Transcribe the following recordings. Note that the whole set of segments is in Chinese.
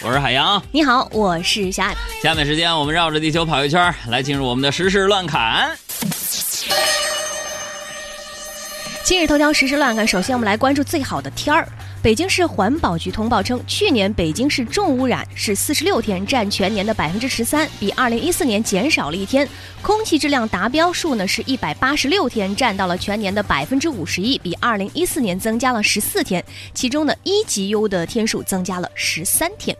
我是海洋。你好，我是小爱。下面时间我们绕着地球跑一圈，来进入我们的时事乱侃。今日头条时事乱侃，首先我们来关注最好的天儿。北京市环保局通报称，去年北京市重污染是四十六天，占全年的百分之十三，比二零一四年减少了一天。空气质量达标数呢是一百八十六天，占到了全年的百分之五十一，比二零一四年增加了十四天。其中呢，一级优的天数增加了十三天。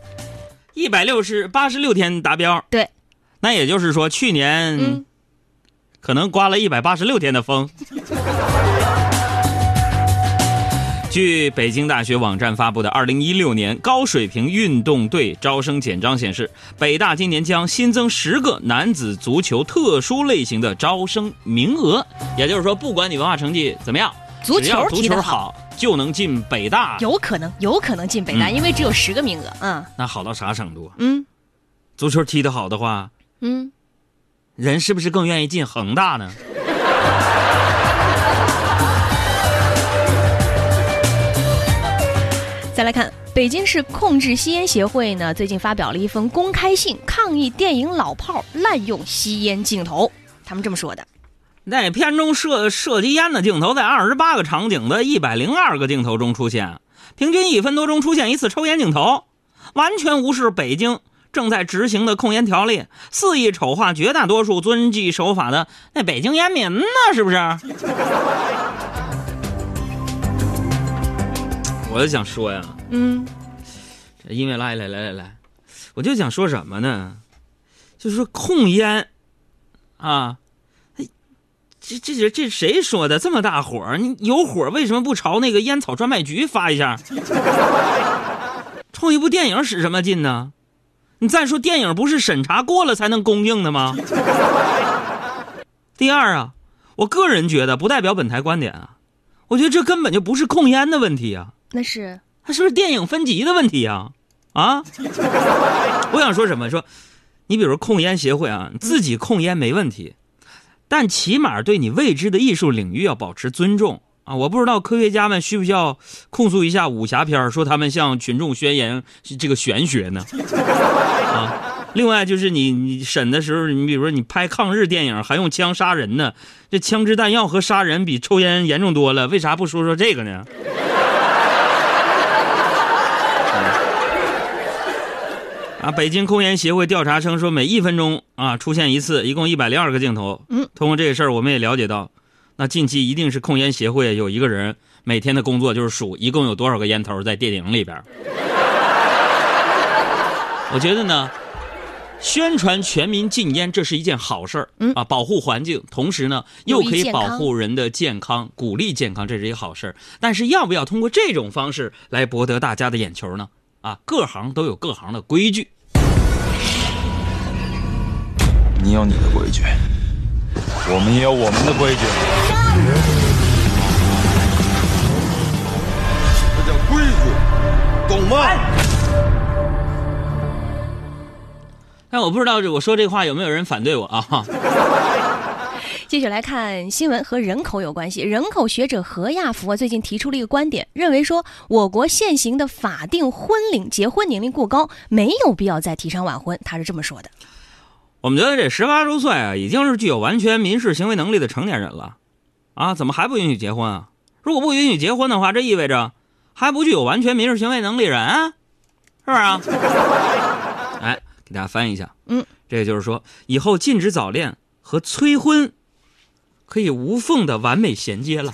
一百六十八十六天达标，对，那也就是说去年，嗯，可能刮了一百八十六天的风。据北京大学网站发布的《二零一六年高水平运动队招生简章》显示，北大今年将新增十个男子足球特殊类型的招生名额。也就是说，不管你文化成绩怎么样，足只要足球好，就能进北大。有可能，有可能进北大，嗯因为只有十个名额。嗯那好到啥程度啊？嗯足球踢得好的话，嗯，人是不是更愿意进恒大呢？再来看，北京市控制吸烟协会呢，最近发表了一封公开信，抗议电影《老炮儿》滥用吸烟镜头。他们这么说的：那片中涉涉及烟的镜头在二十八个场景的一百零二个镜头中出现，平均一分多钟出现一次抽烟镜头，完全无视北京正在执行的控烟条例，肆意丑化绝大多数遵纪守法的那北京烟民呢，是不是？我就想说呀，嗯，这音乐来来来来来，我就想说什么呢？就是说控烟啊，哎，这这这这谁说的？这么大火儿，你有火为什么不朝那个烟草专卖局发一下？冲一部电影使什么劲呢？你再说电影不是审查过了才能公映的吗？第二啊，我个人觉得不代表本台观点啊，我觉得这根本就不是控烟的问题啊。那是他是不是电影分级的问题呀、啊？我想说什么？说，你比如控烟协会啊，自己控烟没问题，但起码对你未知的艺术领域要保持尊重啊！我不知道科学家们需不需要控诉一下武侠片，说他们向群众宣言这个玄学呢？啊！另外就是你你审的时候，你比如说你拍抗日电影还用枪杀人呢，这枪支弹药和杀人比抽烟严重多了，为啥不说说这个呢？啊，北京控烟协会调查称说，每一分钟啊出现一次，一共一百零二个镜头。嗯，通过这个事儿，我们也了解到，那近期一定是控烟协会有一个人每天的工作就是数一共有多少个烟头在电影里边。我觉得呢，宣传全民禁烟这是一件好事儿，嗯啊，保护环境，同时呢又可以保护人的健康，鼓励健康，这是一个好事儿。但是要不要通过这种方式来博得大家的眼球呢？啊，各行都有各行的规矩。你有你的规矩，我们也有我们的规矩。这叫规矩，懂吗？但我不知道这我说这话有没有人反对我啊？继续来看新闻，和人口有关系。人口学者何亚福啊，最近提出了一个观点，认为说我国现行的法定婚龄结婚年龄过高，没有必要再提倡晚婚。他是这么说的。我们觉得这十八周岁啊，已经是具有完全民事行为能力的成年人了，啊，怎么还不允许结婚啊？如果不允许结婚的话，这意味着还不具有完全民事行为能力人啊，是不是啊？哎，给大家翻译一下，嗯，这个就是说，以后禁止早恋和催婚可以无缝的完美衔接了。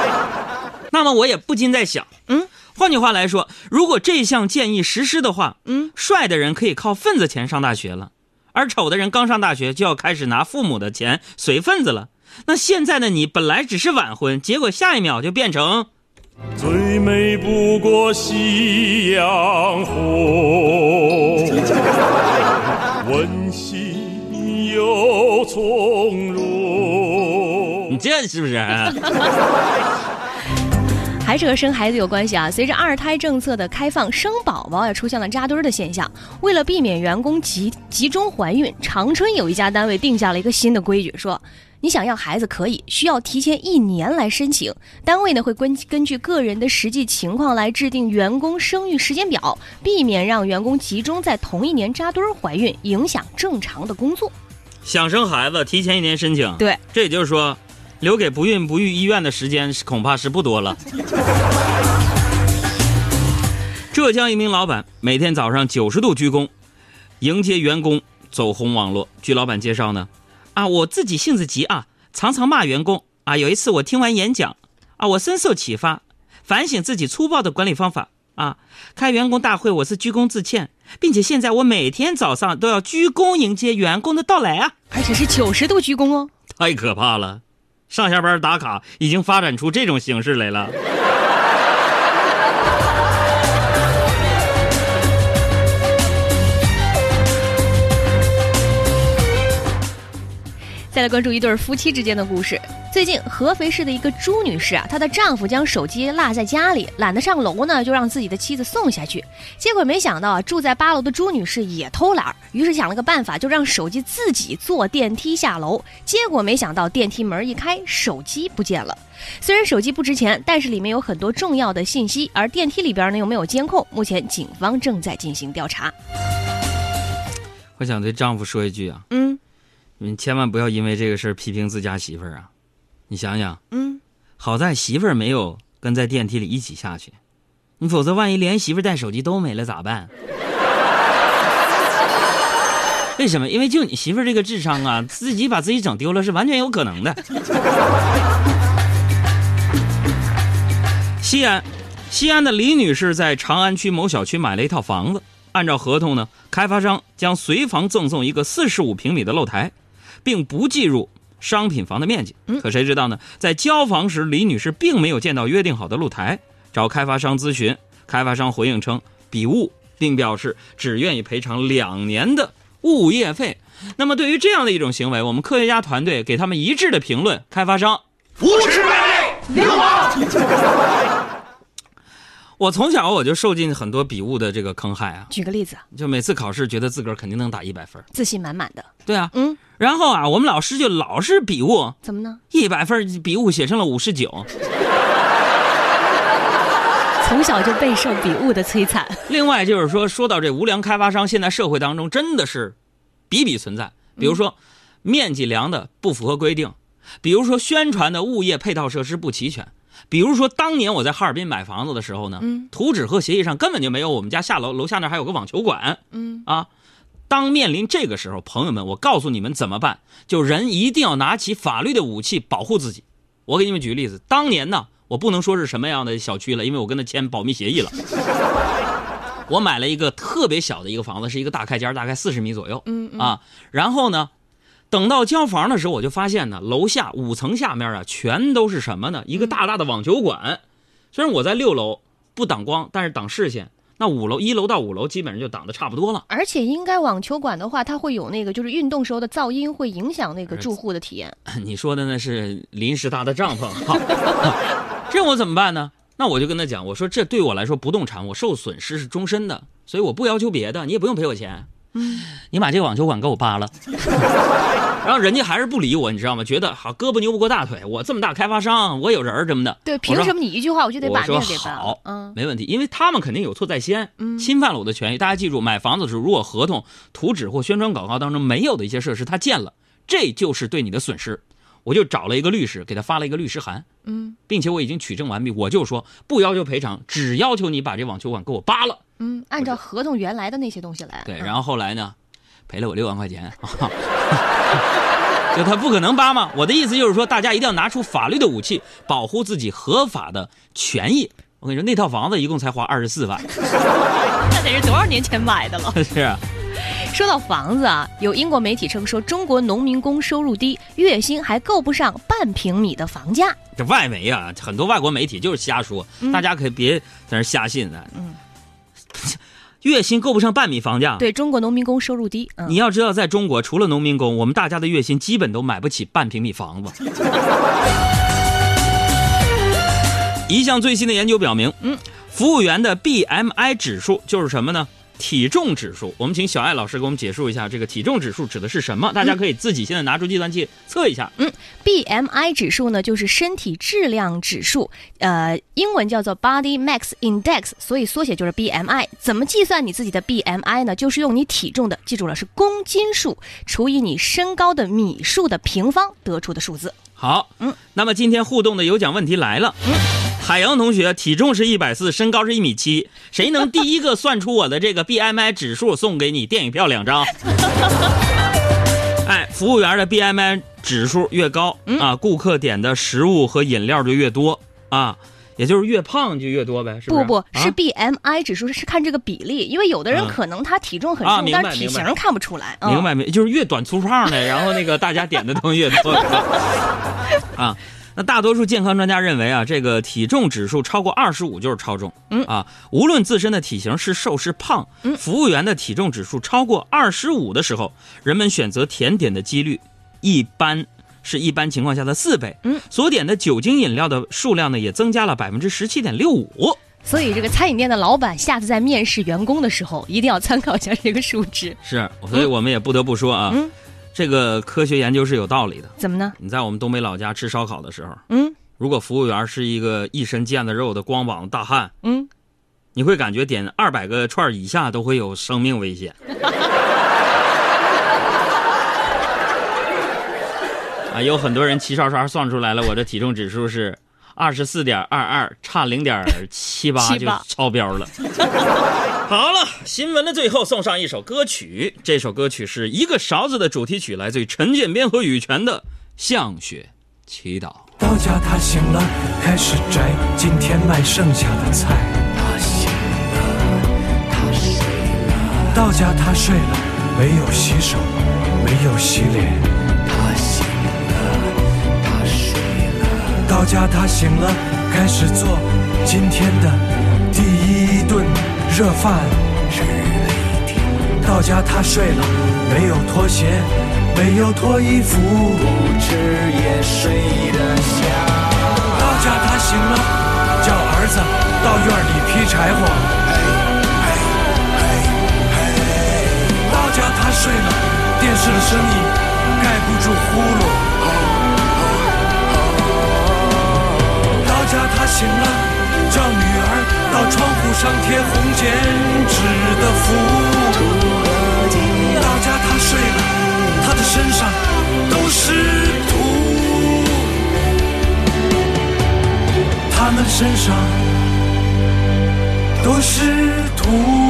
那么我也不禁在想，嗯，换句话来说，如果这项建议实施的话，嗯，帅的人可以靠份子钱上大学了，而丑的人刚上大学就要开始拿父母的钱随份子了。那现在的你本来只是晚婚，结果下一秒就变成最美不过夕阳红，温馨又从容。你这是不是？还是和生孩子有关系啊。随着二胎政策的开放，生宝宝也出现了扎堆儿的现象。为了避免员工集集中怀孕，长春有一家单位定下了一个新的规矩，说你想要孩子可以，需要提前一年来申请。单位呢会根根据个人的实际情况来制定员工生育时间表，避免让员工集中在同一年扎堆儿怀孕，影响正常的工作。想生孩子，提前一年申请。对，这也就是说，留给不孕不育医院的时间是恐怕是不多了。浙江一名老板每天早上九十度鞠躬，迎接员工走红网络。据老板介绍呢，啊，我自己性子急啊，常常骂员工啊。有一次我听完演讲啊，我深受启发，反省自己粗暴的管理方法啊。开员工大会我是鞠躬致歉，并且现在我每天早上都要鞠躬迎接员工的到来啊。而且是九十度鞠躬哦。太可怕了，上下班打卡已经发展出这种形式来了。来关注一对夫妻之间的故事。最近，合肥市的一个朱女士啊，她的丈夫将手机落在家里，懒得上楼呢，就让自己的妻子送下去。结果没想到啊，住在八楼的朱女士也偷懒，于是想了个办法，就让手机自己坐电梯下楼。结果没想到电梯门一开，手机不见了。虽然手机不值钱，但是里面有很多重要的信息，而电梯里边呢又没有监控。目前警方正在进行调查。我想对丈夫说一句啊，嗯你千万不要因为这个事儿批评自家媳妇儿啊！你想想，嗯，好在媳妇儿没有跟在电梯里一起下去，你否则万一连媳妇儿带手机都没了咋办？为什么？因为就你媳妇儿这个智商啊，自己把自己整丢了是完全有可能的。西安，西安的李女士在长安区某小区买了一套房子，按照合同呢，开发商将随房赠送一个四十五平米的露台，并不计入商品房的面积。可谁知道呢？在交房时，李女士并没有见到约定好的露台，找开发商咨询，开发商回应称笔误，并表示只愿意赔偿两年的物业费。那么，对于这样的一种行为，我们科学家团队给他们一致的评论：开发商无耻败类，流氓！我从小我就受尽很多笔误的这个坑害啊！举个例子，就每次考试觉得自个儿肯定能打一百分，自信满满的。对啊，嗯，然后啊，我们老师就老是笔误，怎么呢？一百分笔误写成了五十九。从小就备受笔误的摧残。另外就是说，说到这无良开发商，现在社会当中真的是比比存在。比如说，面积量的不符合规定，比如说宣传的物业配套设施不齐全，比如说当年我在哈尔滨买房子的时候呢，嗯图纸和协议上根本就没有我们家下楼楼下那还有个网球馆嗯，啊。当面临这个时候，朋友们，我告诉你们怎么办？就人一定要拿起法律的武器保护自己。我给你们举个例子，当年呢，我不能说是什么样的小区了，因为我跟他签保密协议了。我买了一个特别小的一个房子，是一个大开间，大概四十米左右。嗯嗯啊，然后呢，等到交房的时候，我就发现呢，楼下五层下面啊，全都是什么呢？一个大大的网球馆。虽然我在六楼不挡光，但是挡视线。那五楼一楼到五楼基本上就挡的差不多了。而且应该网球馆的话，它会有那个就是运动时候的噪音，会影响那个住户的体验。你说的那是临时搭的帐篷，好，这我怎么办呢？那我就跟他讲，我说这对我来说不动产我受损失是终身的，所以我不要求别的，你也不用赔我钱。嗯，你把这个网球馆给我扒了，然后人家还是不理我，你知道吗？觉得好胳膊扭不过大腿，我这么大开发商，我有人儿什么的。对，凭什么你一句话我就得把这个给扒了好？嗯，没问题，因为他们肯定有错在先，嗯侵犯了我的权益。大家记住，买房子的时候，如果合同、图纸或宣传广告当中没有的一些设施，他建了，这就是对你的损失。我就找了一个律师，给他发了一个律师函，嗯并且我已经取证完毕。我就说不要求赔偿，只要求你把这网球馆给我扒了。嗯，按照合同原来的那些东西来。对，嗯然后后来呢，赔了我六万块钱。就他不可能扒嘛。我的意思就是说，大家一定要拿出法律的武器，保护自己合法的权益。我跟你说，那套房子一共才花二十四万，那得是多少年前买的了？是啊。说到房子啊，有英国媒体称说，中国农民工收入低，月薪还够不上半平米的房价。这外媒啊，很多外国媒体就是瞎说，大家可别在那瞎信了。嗯，月薪够不上半米房价。对中国农民工收入低，嗯你要知道，在中国除了农民工，我们大家的月薪基本都买不起半平米房子。一项最新的研究表明，嗯，服务员的 BMI 指数就是什么呢？体重指数。我们请小艾老师给我们解释一下，这个体重指数指的是什么？大家可以自己现在拿出计算器测一下。嗯 BMI 指数呢，就是身体质量指数，呃，英文叫做 Body Mass Index，所以缩写就是 BMI。怎么计算你自己的 BMI 呢？就是用你体重的，记住了，是公斤数除以你身高的米数的平方得出的数字。好，嗯，那么今天互动的有奖问题来了。嗯，海洋同学体重是一百四，身高是一米七，谁能第一个算出我的这个 BMI 指数，送给你电影票两张。哎，服务员的 BMI 指数越高、啊，顾客点的食物和饮料就越多啊，也就是越胖就越多呗，是是？不不，是啊 BMI 指数是看这个比例，因为有的人啊可能他体重很重，啊明白但是体型看不出来。嗯明白没？就是越短粗胖的，然后那个大家点的东西越多 啊。那大多数健康专家认为啊，这个体重指数超过二十五就是超重。嗯啊，无论自身的体型是瘦是胖，嗯服务员的体重指数超过二十五的时候，人们选择甜点的几率一般是一般情况下的四倍。嗯，所点的酒精饮料的数量呢也增加了百分之十七点六五。所以这个餐饮店的老板下次在面试员工的时候，一定要参考一下这个数值。是，所以我们也不得不说啊，嗯这个科学研究是有道理的。怎么呢？你在我们东北老家吃烧烤的时候，嗯如果服务员是一个一身腱子肉的光膀大汉，嗯，你会感觉点二百个串以下都会有生命危险。啊，有很多人齐刷刷算出来了，我的体重指数是二十四点二二，差零点七八就超标了。好了，新闻的最后送上一首歌曲，这首歌曲是一个勺子的主题曲，来自于陈建斌和羽泉的《向雪祈祷》。到家他醒了，开始摘今天卖剩下的菜。他醒了，他睡了。到家他睡了，没有洗手，没有洗脸。他醒了，他睡了。到家他醒了，开始做今天的第一热饭。到家他睡了，没有脱鞋，没有脱衣服，不吃也睡得香。到家他醒了，叫儿子到院里劈柴火。到家他睡了，电视的声音盖不住呼噜。到家他醒了，叫女到窗户上贴红剪纸的符。到家他睡了，他的身上都是土，他们身上都是土。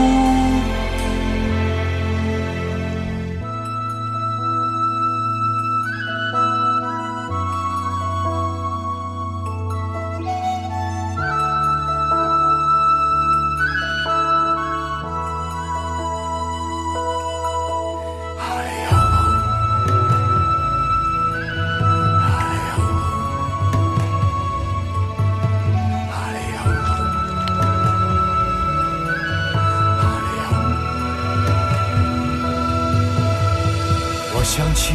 想起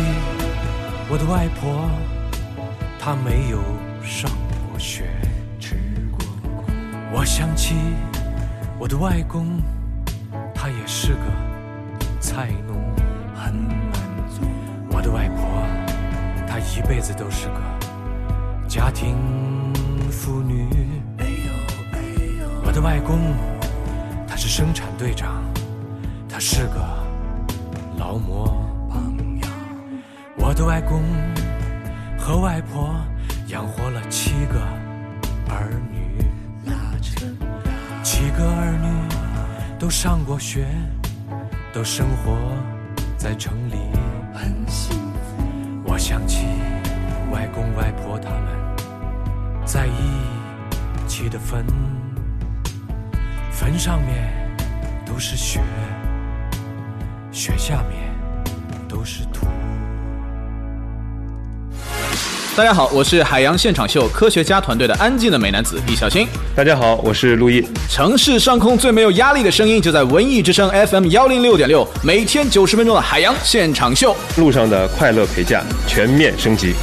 我的外婆，她没有上过学，吃过苦。我想起我的外公，他也是个菜农，很满足。我的外婆，她一辈子都是个家庭妇女。我的外公，他是生产队长，他是个劳模。我的外公和外婆养活了七个儿女，七个儿女都上过学，都生活在城里，很幸福。我想起外公外婆他们在一起的坟，坟上面都是雪，雪下面都是土。大家好，我是海洋现场秀科学家团队的安静的美男子易小星。大家好，我是陆毅。城市上空最没有压力的声音，就在文艺之声 FM 幺零六点六，每天九十分钟的海洋现场秀，路上的快乐陪驾全面升级。